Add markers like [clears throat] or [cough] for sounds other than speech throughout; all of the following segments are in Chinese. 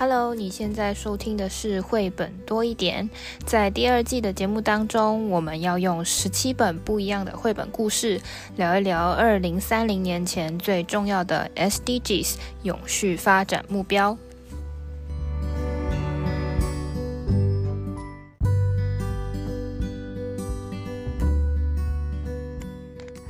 Hello，你现在收听的是绘本多一点。在第二季的节目当中，我们要用十七本不一样的绘本故事，聊一聊二零三零年前最重要的 SDGs 永续发展目标。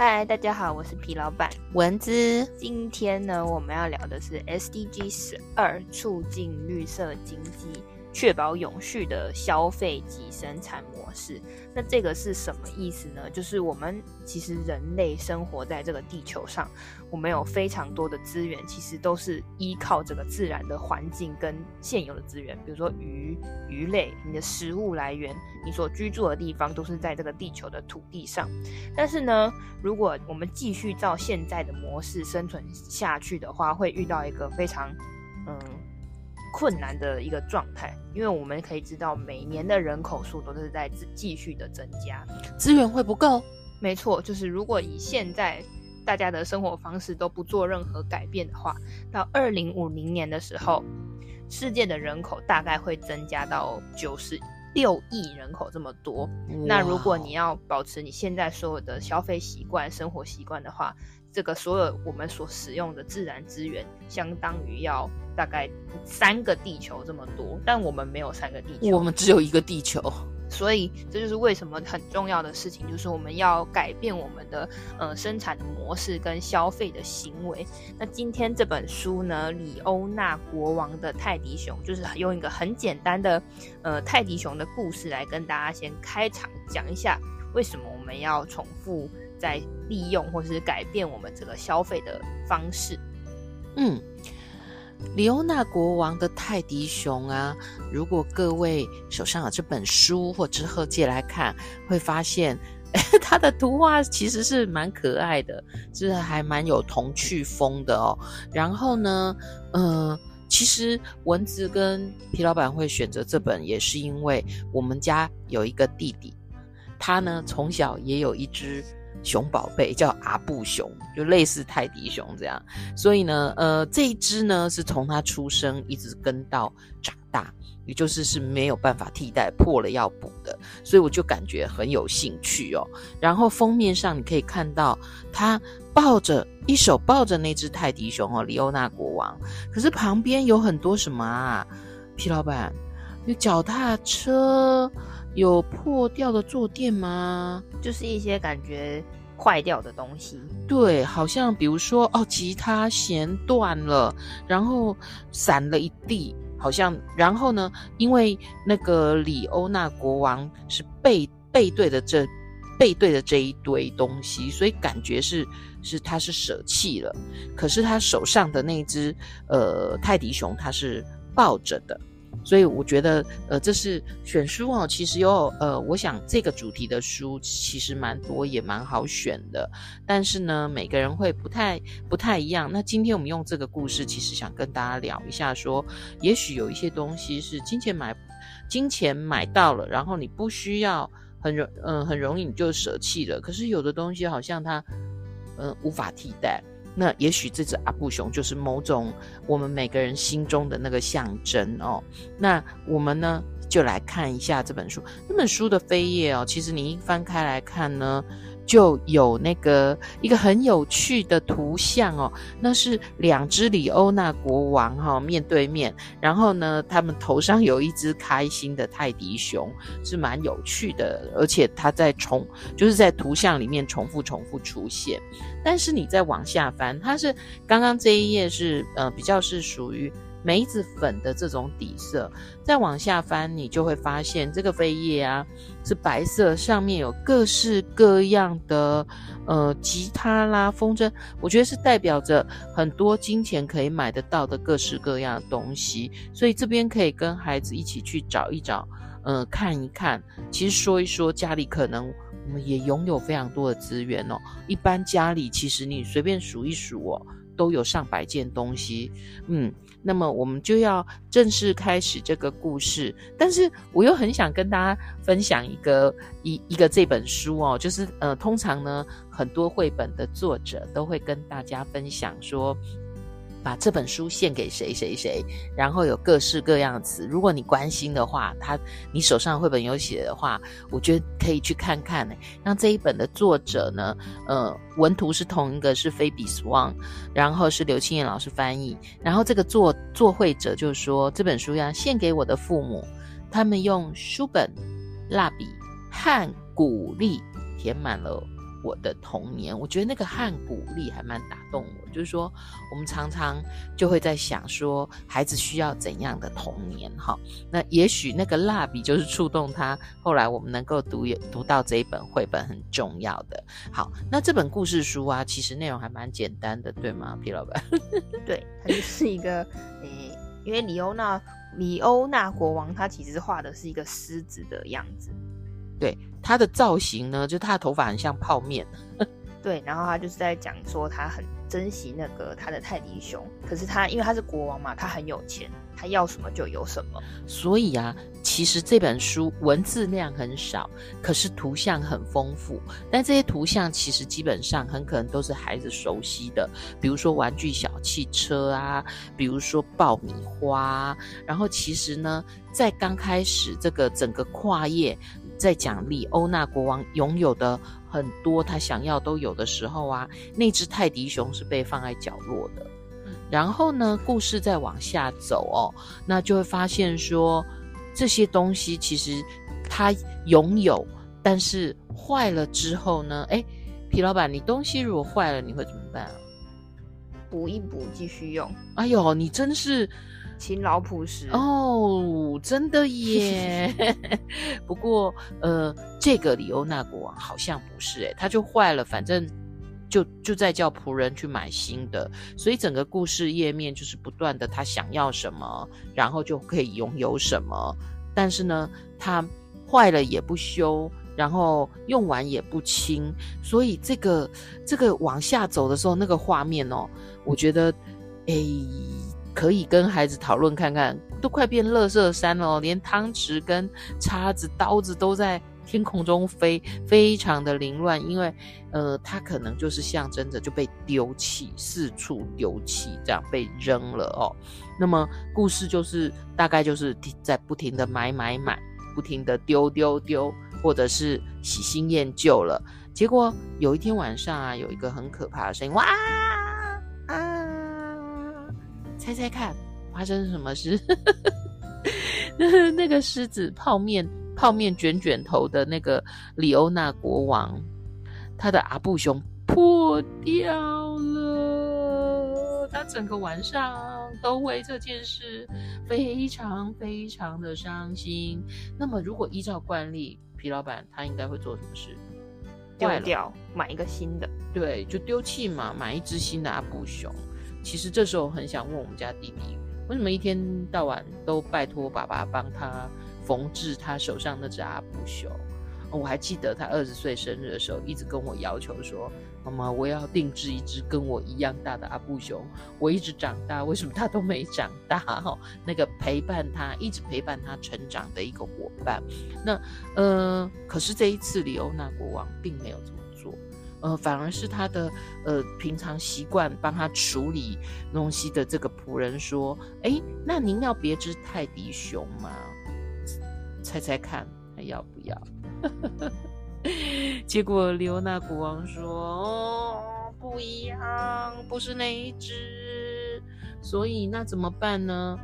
嗨，大家好，我是皮老板文姿。今天呢，我们要聊的是 SDG 十二，促进绿色经济。确保永续的消费及生产模式，那这个是什么意思呢？就是我们其实人类生活在这个地球上，我们有非常多的资源，其实都是依靠这个自然的环境跟现有的资源，比如说鱼、鱼类，你的食物来源，你所居住的地方都是在这个地球的土地上。但是呢，如果我们继续照现在的模式生存下去的话，会遇到一个非常嗯。困难的一个状态，因为我们可以知道，每年的人口数都是在继续的增加，资源会不够。没错，就是如果以现在大家的生活方式都不做任何改变的话，到二零五零年的时候，世界的人口大概会增加到九十六亿人口这么多。那如果你要保持你现在所有的消费习惯、生活习惯的话，这个所有我们所使用的自然资源，相当于要大概三个地球这么多，但我们没有三个地球，我们只有一个地球，所以这就是为什么很重要的事情，就是我们要改变我们的呃生产的模式跟消费的行为。那今天这本书呢，里欧纳国王的泰迪熊，就是用一个很简单的呃泰迪熊的故事来跟大家先开场讲一下，为什么我们要重复。在利用或是改变我们这个消费的方式。嗯，李欧纳国王的泰迪熊啊，如果各位手上有这本书或之后借来看，会发现 [laughs] 它的图画其实是蛮可爱的，是还蛮有童趣风的哦。然后呢，嗯、其实文姿跟皮老板会选择这本，也是因为我们家有一个弟弟，他呢从小也有一只。熊宝贝叫阿布熊，就类似泰迪熊这样。所以呢，呃，这一只呢是从它出生一直跟到长大，也就是是没有办法替代，破了要补的。所以我就感觉很有兴趣哦。然后封面上你可以看到，他抱着一手抱着那只泰迪熊哦，李欧纳国王。可是旁边有很多什么啊？皮老板，有脚踏车。有破掉的坐垫吗？就是一些感觉坏掉的东西。对，好像比如说哦，吉他弦断了，然后散了一地，好像。然后呢，因为那个里欧纳国王是背背对的这背对的这一堆东西，所以感觉是是他是舍弃了。可是他手上的那只呃泰迪熊，他是抱着的。所以我觉得，呃，这是选书哦。其实有，呃，我想这个主题的书其实蛮多，也蛮好选的。但是呢，每个人会不太不太一样。那今天我们用这个故事，其实想跟大家聊一下说，也许有一些东西是金钱买，金钱买到了，然后你不需要很容，嗯、呃，很容易你就舍弃了。可是有的东西好像它，嗯、无法替代。那也许这只阿布熊就是某种我们每个人心中的那个象征哦。那我们呢，就来看一下这本书。这本书的扉页哦，其实你一翻开来看呢。就有那个一个很有趣的图像哦，那是两只李欧纳国王哈、哦、面对面，然后呢，他们头上有一只开心的泰迪熊，是蛮有趣的，而且它在重就是在图像里面重复重复出现。但是你再往下翻，它是刚刚这一页是呃比较是属于。梅子粉的这种底色，再往下翻，你就会发现这个扉页啊是白色，上面有各式各样的呃吉他啦、风筝，我觉得是代表着很多金钱可以买得到的各式各样的东西，所以这边可以跟孩子一起去找一找，呃，看一看，其实说一说家里可能我们也拥有非常多的资源哦，一般家里其实你随便数一数哦，都有上百件东西，嗯。那么我们就要正式开始这个故事，但是我又很想跟大家分享一个一一个这本书哦，就是呃，通常呢，很多绘本的作者都会跟大家分享说，把这本书献给谁谁谁，然后有各式各样的词。如果你关心的话，他你手上绘本有写的话，我觉得可以去看看。那这一本的作者呢，呃，文图是同一个，是菲比斯旺，然后是刘清燕老师翻译。然后这个作作绘者就说，这本书要献给我的父母，他们用书本、蜡笔和鼓励填满了。我的童年，我觉得那个汉鼓励还蛮打动我。就是说，我们常常就会在想说，孩子需要怎样的童年？哈，那也许那个蜡笔就是触动他。后来我们能够读读到这一本绘本很重要的。好，那这本故事书啊，其实内容还蛮简单的，对吗，皮老板？[laughs] 对，它就是一个诶，因为李欧娜李欧娜国王他其实画的是一个狮子的样子。对，他的造型呢，就他的头发很像泡面。[laughs] 对，然后他就是在讲说他很珍惜那个他的泰迪熊，可是他因为他是国王嘛，他很有钱，他要什么就有什么。所以啊，其实这本书文字量很少，可是图像很丰富。但这些图像其实基本上很可能都是孩子熟悉的，比如说玩具小汽车啊，比如说爆米花。然后其实呢，在刚开始这个整个跨页。在奖励欧娜国王拥有的很多他想要都有的时候啊，那只泰迪熊是被放在角落的。然后呢，故事再往下走哦，那就会发现说，这些东西其实他拥有，但是坏了之后呢，诶，皮老板，你东西如果坏了，你会怎么办啊？补一补，继续用。哎呦，你真是。勤劳朴实哦，真的耶。[laughs] 不过，呃，这个李欧娜国王好像不是诶，他就坏了，反正就就在叫仆人去买新的。所以整个故事页面就是不断的，他想要什么，然后就可以拥有什么。但是呢，他坏了也不修，然后用完也不清。所以这个这个往下走的时候，那个画面哦，我觉得，诶。可以跟孩子讨论看看，都快变垃圾山了哦，连汤匙跟叉子、刀子都在天空中飞，非常的凌乱。因为，呃，它可能就是象征着就被丢弃，四处丢弃，这样被扔了哦。那么故事就是大概就是在不停的买买买，不停的丢丢丢，或者是喜新厌旧了。结果有一天晚上啊，有一个很可怕的声音，哇啊！猜猜看，发生什么事？[laughs] 那个狮子泡面泡面卷卷头的那个里欧娜国王，他的阿布熊破掉了。他整个晚上都为这件事非常非常的伤心。那么，如果依照惯例，皮老板他应该会做什么事？丢掉，买一个新的。对，就丢弃嘛，买一只新的阿布熊。其实这时候很想问我们家弟弟，为什么一天到晚都拜托爸爸帮他缝制他手上那只阿布熊？我还记得他二十岁生日的时候，一直跟我要求说：“妈妈，我要定制一只跟我一样大的阿布熊。”我一直长大，为什么他都没长大？哈，那个陪伴他，一直陪伴他成长的一个伙伴。那呃，可是这一次李欧娜国王并没有这么。呃，反而是他的呃平常习惯帮他处理东西的这个仆人说：“哎，那您要别只泰迪熊吗？猜猜看，还要不要？” [laughs] 结果李欧娜国王说：“哦，不一样，不是那一只。所以那怎么办呢？”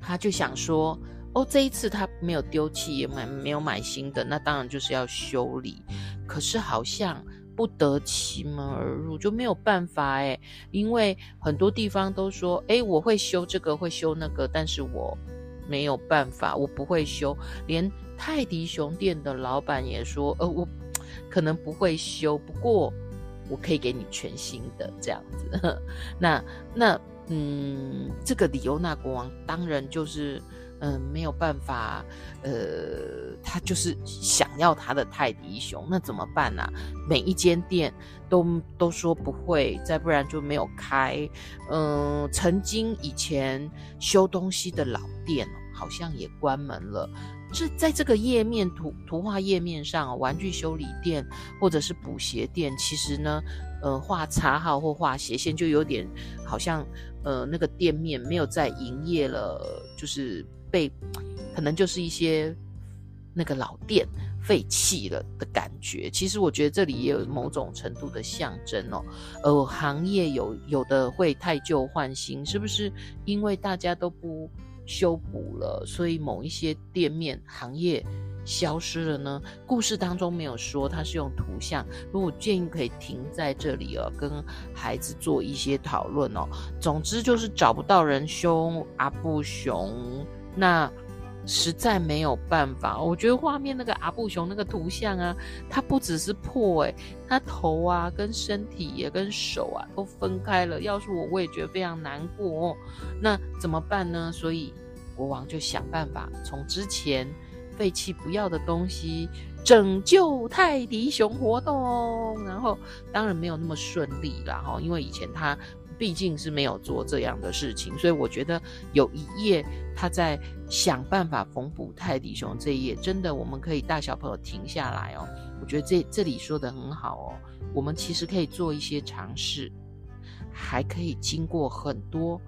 他就想说：“哦，这一次他没有丢弃，也买没有买新的，那当然就是要修理。可是好像……”不得其门而入，就没有办法诶，因为很多地方都说，诶，我会修这个，会修那个，但是我没有办法，我不会修。连泰迪熊店的老板也说，呃，我可能不会修，不过我可以给你全新的这样子。[laughs] 那那嗯，这个李欧娜国王当然就是。嗯，没有办法，呃，他就是想要他的泰迪熊，那怎么办呢？每一间店都都说不会，再不然就没有开。嗯，曾经以前修东西的老店好像也关门了。这在这个页面图图画页面上，玩具修理店或者是补鞋店，其实呢呃画叉号或画斜线，就有点好像呃那个店面没有在营业了，就是被可能就是一些那个老店废弃了的感觉。其实我觉得这里也有某种程度的象征哦。呃，行业有有的会汰旧换新，是不是因为大家都不修补了，所以某一些店面行业消失了呢？故事当中没有说，它是用图像。如果建议可以停在这里哦，跟孩子做一些讨论哦。总之就是找不到人修阿布熊，那实在没有办法。我觉得画面那个阿布熊那个图像啊，它不只是破诶，它头啊跟身体也跟手啊都分开了。要是我，我也觉得非常难过哦。那怎么办呢？所以国王就想办法从之前。废弃不要的东西，拯救泰迪熊活动，然后当然没有那么顺利啦哈，因为以前他毕竟是没有做这样的事情，所以我觉得有一页他在想办法缝补泰迪熊这一页，真的我们可以大小朋友停下来哦，我觉得这这里说的很好哦，我们其实可以做一些尝试，还可以经过很多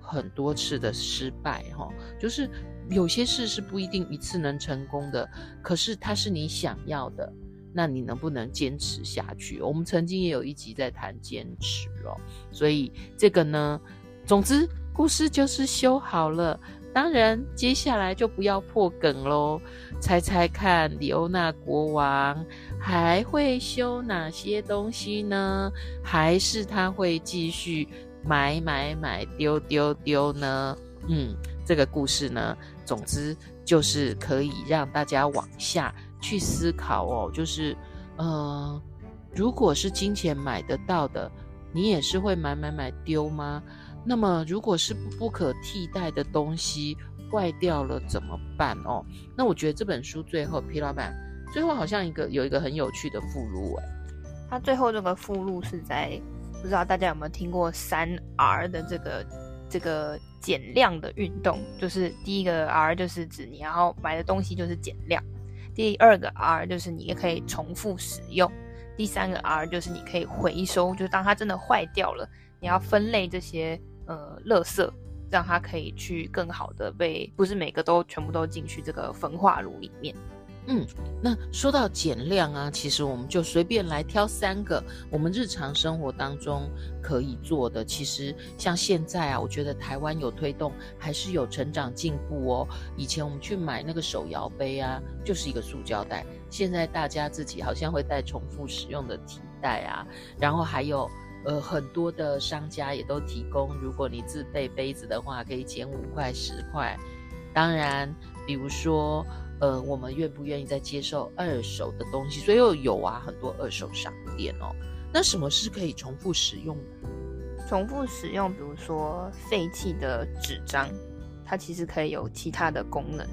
很多次的失败哈，就是。有些事是不一定一次能成功的，可是它是你想要的，那你能不能坚持下去？我们曾经也有一集在谈坚持哦，所以这个呢，总之故事就是修好了。当然，接下来就不要破梗喽。猜猜看，李欧那国王还会修哪些东西呢？还是他会继续买买买，丢丢丢呢？嗯。这个故事呢，总之就是可以让大家往下去思考哦。就是，呃，如果是金钱买得到的，你也是会买买买丢吗？那么，如果是不可替代的东西坏掉了怎么办哦？那我觉得这本书最后，皮老板最后好像一个有一个很有趣的附录哎，他最后这个附录是在不知道大家有没有听过三 R 的这个。这个减量的运动，就是第一个 R 就是指你要买的东西就是减量，第二个 R 就是你也可以重复使用，第三个 R 就是你可以回收，就当它真的坏掉了，你要分类这些呃垃圾，让它可以去更好的被，不是每个都全部都进去这个焚化炉里面。嗯，那说到减量啊，其实我们就随便来挑三个我们日常生活当中可以做的。其实像现在啊，我觉得台湾有推动，还是有成长进步哦。以前我们去买那个手摇杯啊，就是一个塑胶袋，现在大家自己好像会带重复使用的提袋啊。然后还有呃很多的商家也都提供，如果你自备杯子的话，可以减五块十块。当然，比如说。呃，我们愿不愿意再接受二手的东西？所以有啊，很多二手商店哦。那什么是可以重复使用的？重复使用，比如说废弃的纸张，它其实可以有其他的功能，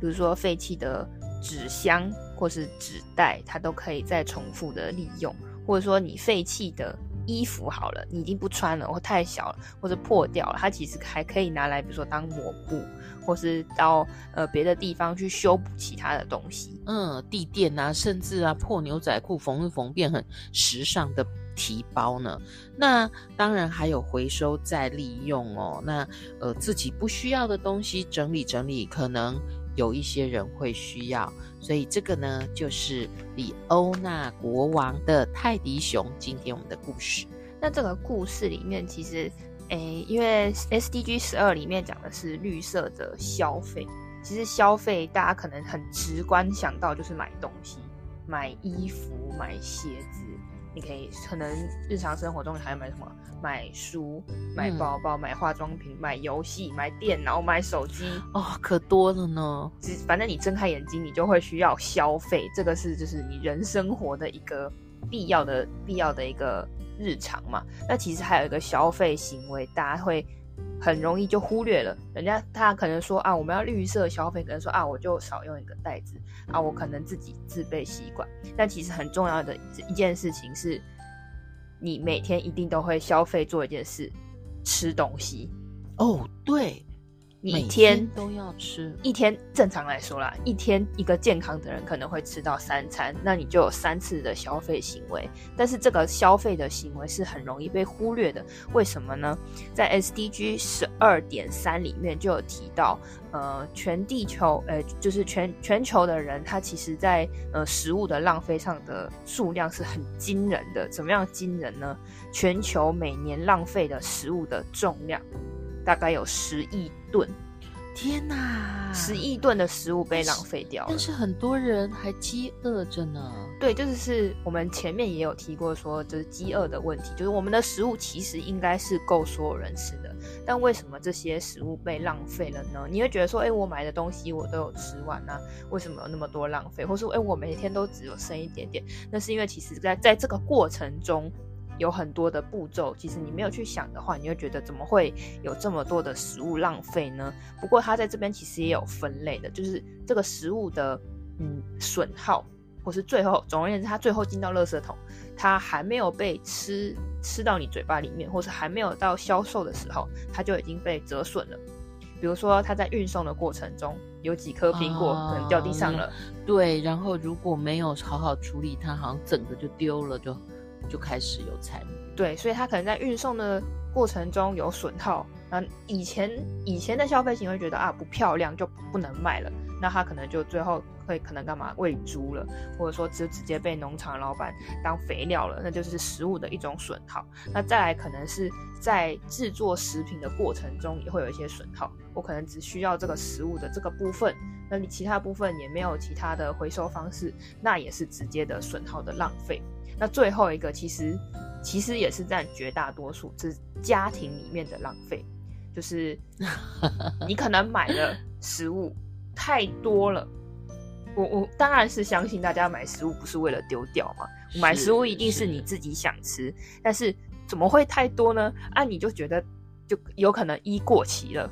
比如说废弃的纸箱或是纸袋，它都可以再重复的利用，或者说你废弃的。衣服好了，你已经不穿了，或太小了，或者破掉了，它其实还可以拿来，比如说当抹布，或是到呃别的地方去修补其他的东西。嗯，地垫啊，甚至啊破牛仔裤缝一缝变很时尚的提包呢。那当然还有回收再利用哦。那呃自己不需要的东西整理整理，可能。有一些人会需要，所以这个呢，就是李欧娜国王的泰迪熊。今天我们的故事，那这个故事里面其实，诶，因为 SDG 十二里面讲的是绿色的消费，其实消费大家可能很直观想到就是买东西，买衣服，买鞋子。你可以可能日常生活中你还要买什么？买书、买包包、买化妆品、买游戏、买电脑、买手机哦，可多了呢。只反正你睁开眼睛，你就会需要消费，这个是就是你人生活的一个必要的必要的一个日常嘛。那其实还有一个消费行为，大家会。很容易就忽略了，人家他可能说啊，我们要绿色消费，可能说啊，我就少用一个袋子啊，我可能自己自备吸管。但其实很重要的一件事情是，你每天一定都会消费做一件事，吃东西。哦，对，你一天都要吃，一天正常来说啦，一天一个健康的人可能会吃到三餐，那你就有三次的消费行为。但是这个消费的行为是很容易被忽略的，为什么呢？在 SDG 十二点三里面就有提到，呃，全地球，呃，就是全全球的人，他其实在呃食物的浪费上的数量是很惊人的。怎么样惊人呢？全球每年浪费的食物的重量。大概有十亿吨，天哪！十亿吨的食物被浪费掉了，但是很多人还饥饿着呢。对，就是是我们前面也有提过说，就是饥饿的问题，就是我们的食物其实应该是够所有人吃的，但为什么这些食物被浪费了呢？你会觉得说，哎，我买的东西我都有吃完啊，为什么有那么多浪费？或是，哎，我每天都只有剩一点点？那是因为其实在在这个过程中。有很多的步骤，其实你没有去想的话，你会觉得怎么会有这么多的食物浪费呢？不过它在这边其实也有分类的，就是这个食物的嗯损耗，或是最后总而言之，它最后进到垃圾桶，它还没有被吃吃到你嘴巴里面，或是还没有到销售的时候，它就已经被折损了。比如说，它在运送的过程中有几颗苹果可能掉地上了，哦，对，然后如果没有好好处理它，好像整个就丢了就。就开始有参与，对，所以他可能在运送的过程中有损耗。那以前以前的消费行为觉得啊不漂亮就不能卖了，那他可能就最后会可能干嘛喂猪了，或者说就直接被农场老板当肥料了，那就是食物的一种损耗。那再来可能是在制作食品的过程中也会有一些损耗，我可能只需要这个食物的这个部分，那你其他部分也没有其他的回收方式，那也是直接的损耗的浪费。那最后一个其实其实也是占绝大多数，是家庭里面的浪费，就是 [laughs] 你可能买的食物太多了。我我当然是相信大家买食物不是为了丢掉嘛，买食物一定是你自己想吃，但是怎么会太多呢？啊，你就觉得就有可能一过期了。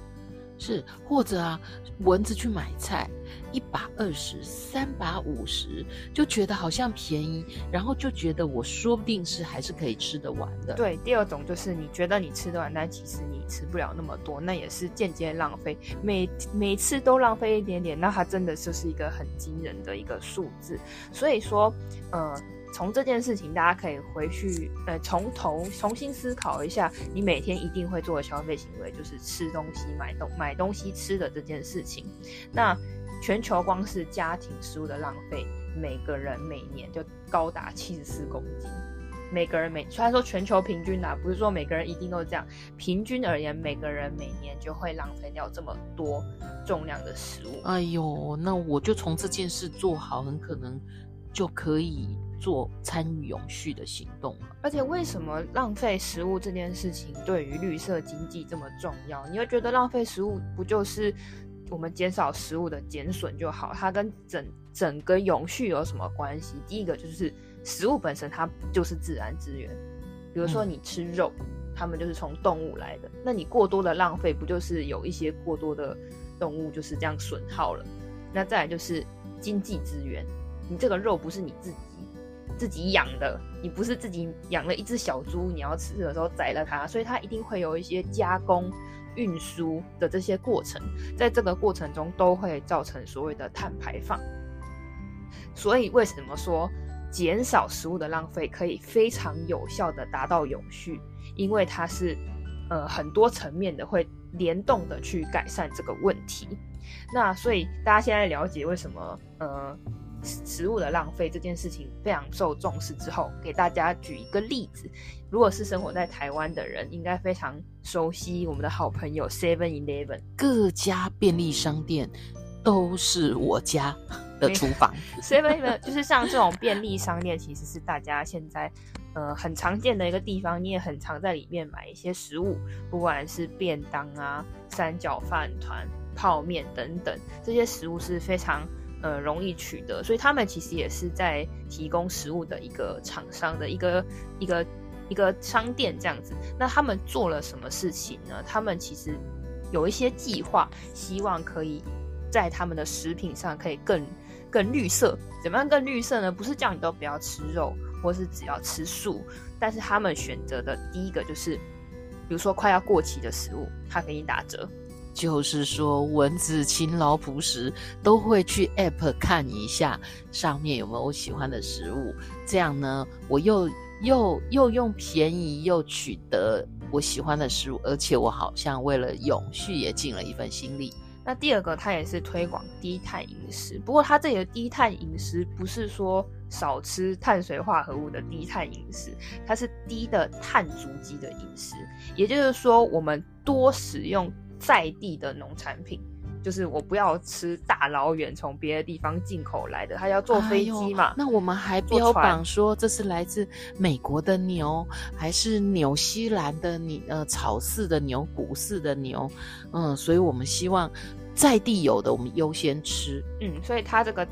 是，或者啊，蚊子去买菜，一把二十，三把五十，就觉得好像便宜，然后就觉得我说不定是还是可以吃得完的。对，第二种就是你觉得你吃得完，但其实你吃不了那么多，那也是间接浪费。每每次都浪费一点点，那它真的就是一个很惊人的一个数字。所以说，呃。从这件事情，大家可以回去，呃，从头重新思考一下，你每天一定会做的消费行为，就是吃东西、买东买东西吃的这件事情。那全球光是家庭食物的浪费，每个人每年就高达七十四公斤。每个人每虽然说全球平均啊，不是说每个人一定都这样，平均而言，每个人每年就会浪费掉这么多重量的食物。哎呦，那我就从这件事做好，很可能就可以。做参与永续的行动了，而且为什么浪费食物这件事情对于绿色经济这么重要？你会觉得浪费食物不就是我们减少食物的减损就好？它跟整整个永续有什么关系？第一个就是食物本身它就是自然资源，比如说你吃肉，嗯、它们就是从动物来的，那你过多的浪费不就是有一些过多的动物就是这样损耗了？那再来就是经济资源，你这个肉不是你自己。自己养的，你不是自己养了一只小猪，你要吃的时候宰了它，所以它一定会有一些加工、运输的这些过程，在这个过程中都会造成所谓的碳排放。所以为什么说减少食物的浪费可以非常有效的达到永续？因为它是呃很多层面的会联动的去改善这个问题。那所以大家现在了解为什么呃。食物的浪费这件事情非常受重视之后，给大家举一个例子。如果是生活在台湾的人，应该非常熟悉我们的好朋友 Seven Eleven。各家便利商店都是我家的厨房。[laughs] Seven Eleven 就是像这种便利商店，其实是大家现在呃很常见的一个地方。你也很常在里面买一些食物，不管是便当啊、三角饭团、泡面等等，这些食物是非常。呃，容易取得，所以他们其实也是在提供食物的一个厂商的一个一个一个商店这样子。那他们做了什么事情呢？他们其实有一些计划，希望可以在他们的食品上可以更更绿色。怎么样更绿色呢？不是叫你都不要吃肉，或是只要吃素，但是他们选择的第一个就是，比如说快要过期的食物，他给你打折。就是说蚊子勤劳朴实，都会去 App 看一下上面有没有我喜欢的食物，这样呢，我又又又用便宜又取得我喜欢的食物，而且我好像为了永续也尽了一份心力。那第二个，它也是推广低碳饮食，不过它这里的低碳饮食不是说少吃碳水化合物的低碳饮食，它是低的碳足迹的饮食，也就是说，我们多使用在地的农产品，就是我不要吃大老远从别的地方进口来的，他要坐飞机嘛。那我们还标榜说这是来自美国的牛，还是纽西兰的牛？呃，草饲的牛，谷饲的牛。嗯，所以我们希望。在地有的，我们优先吃。嗯，所以他这个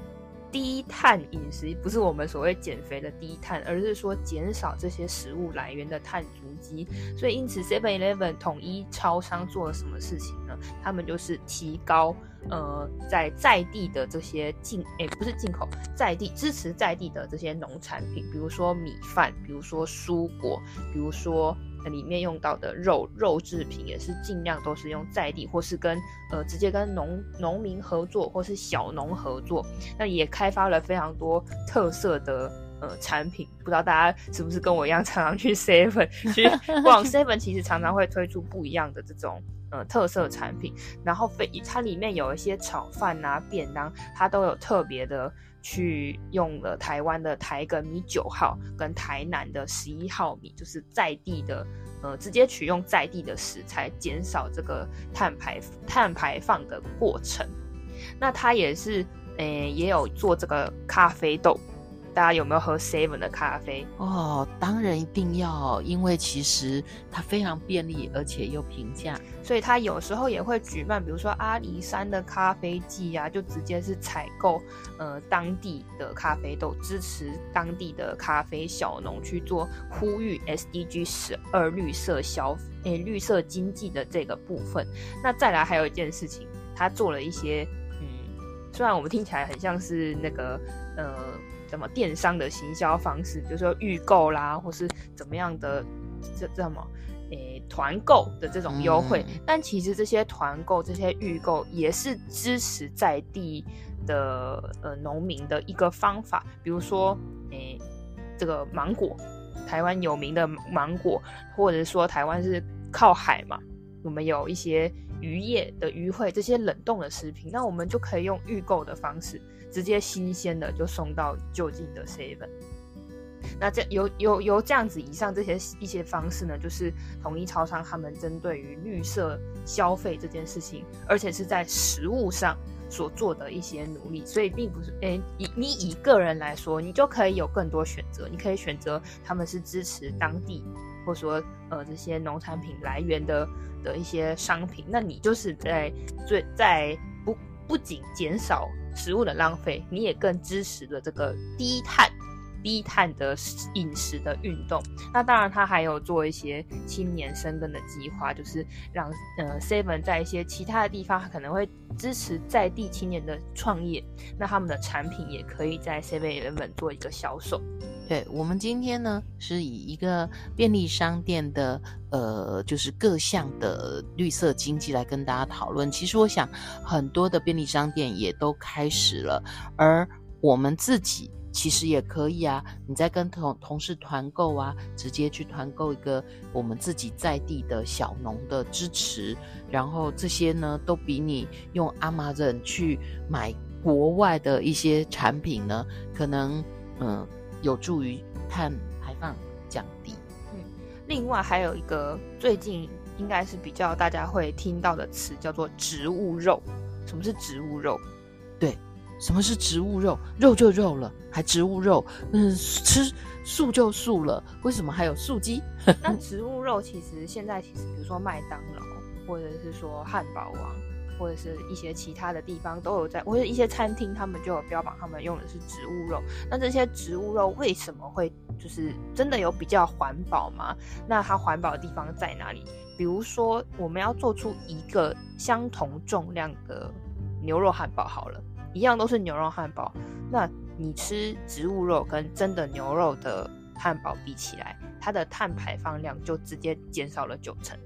低碳饮食不是我们所谓减肥的低碳，而是说减少这些食物来源的碳足迹。所以因此，Seven Eleven 统一超商做了什么事情呢？他们就是提高呃在在地的这些进，诶，不是进口，在地支持在地的这些农产品，比如说米饭，比如说蔬果，比如说。里面用到的肉肉制品也是尽量都是用在地，或是跟呃直接跟农农民合作，或是小农合作。那也开发了非常多特色的呃产品，不知道大家是不是跟我一样常常去 Seven 去 [laughs] 逛 Seven，其实常常会推出不一样的这种呃特色产品。然后非它里面有一些炒饭啊便当，它都有特别的。去用了台湾的台梗米九号跟台南的十一号米，就是在地的，呃，直接取用在地的食材，减少这个碳排碳排放的过程。那它也是，诶、也有做这个咖啡豆。大家有没有喝 Seven 的咖啡？哦，当然一定要，因为其实它非常便利，而且又平价，所以它有时候也会举办，比如说阿里山的咖啡季啊，就直接是采购呃当地的咖啡豆，支持当地的咖啡小农去做呼吁 SDG 十二绿色消诶绿色经济的这个部分。那再来还有一件事情，他做了一些嗯，虽然我们听起来很像是那个呃。什么电商的行销方式，比如说预购啦，或是怎么样的这这么诶团购的这种优惠，嗯、但其实这些团购、这些预购也是支持在地的呃农民的一个方法。比如说诶这个芒果，台湾有名的芒果，或者说台湾是靠海嘛，我们有一些渔业的渔会，这些冷冻的食品，那我们就可以用预购的方式。直接新鲜的就送到就近的 seven，那这由由由这样子以上这些一些方式呢，就是统一超商他们针对于绿色消费这件事情，而且是在食物上所做的一些努力，所以并不是诶、欸，以你以个人来说，你就可以有更多选择，你可以选择他们是支持当地，或者说呃这些农产品来源的的一些商品，那你就是在最在不仅减少。食物的浪费，你也更支持了这个低碳、低碳的饮食的运动。那当然，他还有做一些青年生根的计划，就是让呃 Seven 在一些其他的地方可能会支持在地青年的创业，那他们的产品也可以在 Seven Eleven 做一个销售。对，我们今天呢，是以一个便利商店的呃，就是各项的绿色经济来跟大家讨论。其实我想，很多的便利商店也都开始了，而我们自己其实也可以啊。你在跟同同事团购啊，直接去团购一个我们自己在地的小农的支持，然后这些呢，都比你用 Amazon 去买国外的一些产品呢，可能嗯。有助于碳排放降低。嗯，另外还有一个最近应该是比较大家会听到的词，叫做植物肉。什么是植物肉？对，什么是植物肉？肉就肉了，还植物肉？嗯，吃素就素了，为什么还有素鸡？那植物肉其实现在其实，比如说麦当劳，或者是说汉堡王。或者是一些其他的地方都有在，或者一些餐厅他们就有标榜他们用的是植物肉。那这些植物肉为什么会就是真的有比较环保吗？那它环保的地方在哪里？比如说我们要做出一个相同重量的牛肉汉堡好了，一样都是牛肉汉堡，那你吃植物肉跟真的牛肉的汉堡比起来，它的碳排放量就直接减少了九成。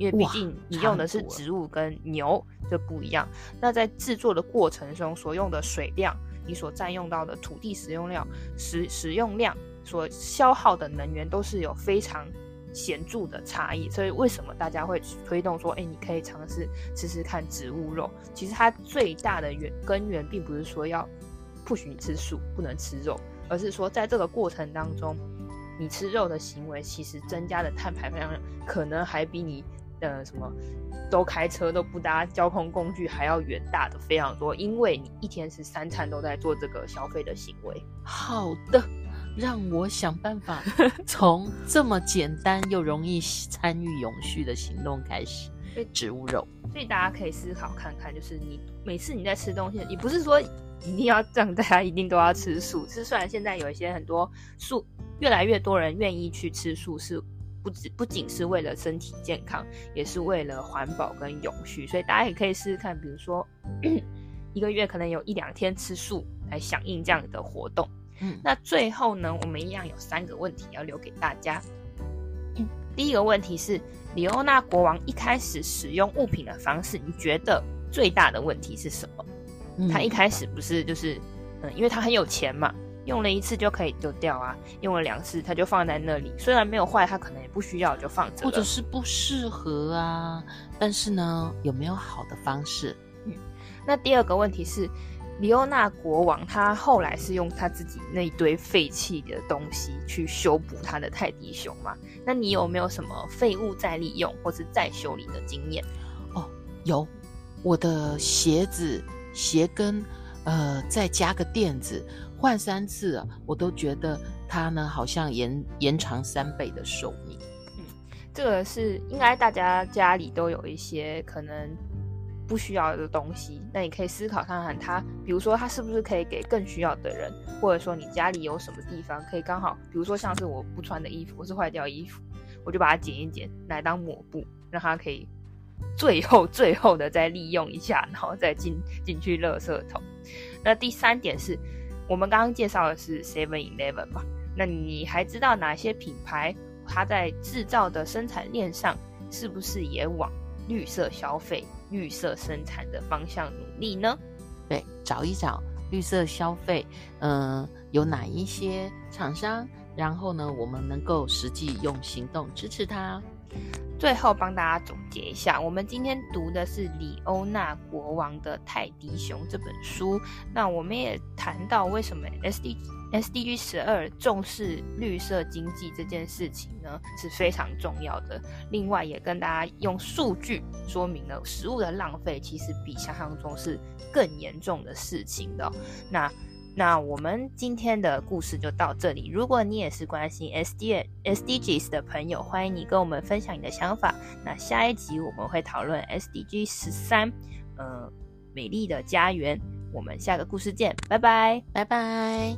因为毕竟你用的是植物跟牛就不一样。那在制作的过程中所用的水量，你所占用到的土地使用量、使使用量，所消耗的能源都是有非常显著的差异。所以为什么大家会推动说，哎，你可以尝试吃吃看植物肉？其实它最大的源根源并不是说要不许你吃素，不能吃肉，而是说在这个过程当中。你吃肉的行为，其实增加的碳排放量可能还比你呃什么都开车都不搭交通工具还要远大的非常多，因为你一天是三餐都在做这个消费的行为。好的，让我想办法 [laughs] 从这么简单又容易参与永续的行动开始。植物肉，所以大家可以思考看看，就是你每次你在吃东西，你不是说一定要让大家一定都要吃素，是虽然现在有一些很多素。越来越多人愿意去吃素，是不只不仅是为了身体健康，也是为了环保跟永续。所以大家也可以试试看，比如说 [clears throat] 一个月可能有一两天吃素，来响应这样的活动。嗯，那最后呢，我们一样有三个问题要留给大家。嗯，第一个问题是，李欧纳国王一开始使用物品的方式，你觉得最大的问题是什么？嗯，他一开始不是就是嗯，因为他很有钱嘛。用了一次就可以丢掉啊，用了两次它就放在那里，虽然没有坏，它可能也不需要就放着，或者是不适合啊。但是呢，有没有好的方式？嗯，那第二个问题是，李欧纳国王他后来是用他自己那一堆废弃的东西去修补他的泰迪熊吗？那你有没有什么废物再利用或是再修理的经验？哦，有，我的鞋子鞋跟，呃，再加个垫子。换三次啊，我都觉得它呢好像延延长三倍的寿命。嗯，这个是应该大家家里都有一些可能不需要的东西，那你可以思考看看它，比如说它是不是可以给更需要的人，或者说你家里有什么地方可以刚好，比如说像是我不穿的衣服或是坏掉衣服，我就把它剪一剪来当抹布，让它可以最后最后的再利用一下，然后再进进去垃圾桶。那第三点是。我们刚刚介绍的是 Seven Eleven 吧，那你还知道哪些品牌它在制造的生产链上是不是也往绿色消费、绿色生产的方向努力呢？对，找一找绿色消费，嗯、有哪一些厂商，然后呢，我们能够实际用行动支持它。最后帮大家总结一下，我们今天读的是李欧纳国王的泰迪熊这本书。那我们也谈到为什么 SD SDG 十二重视绿色经济这件事情呢，是非常重要的。另外也跟大家用数据说明了食物的浪费其实比想象中是更严重的事情的。那那我们今天的故事就到这里。如果你也是关心 SD SDGs 的朋友，欢迎你跟我们分享你的想法。那下一集我们会讨论 SDG 十三，呃，美丽的家园。我们下个故事见，拜拜，拜拜。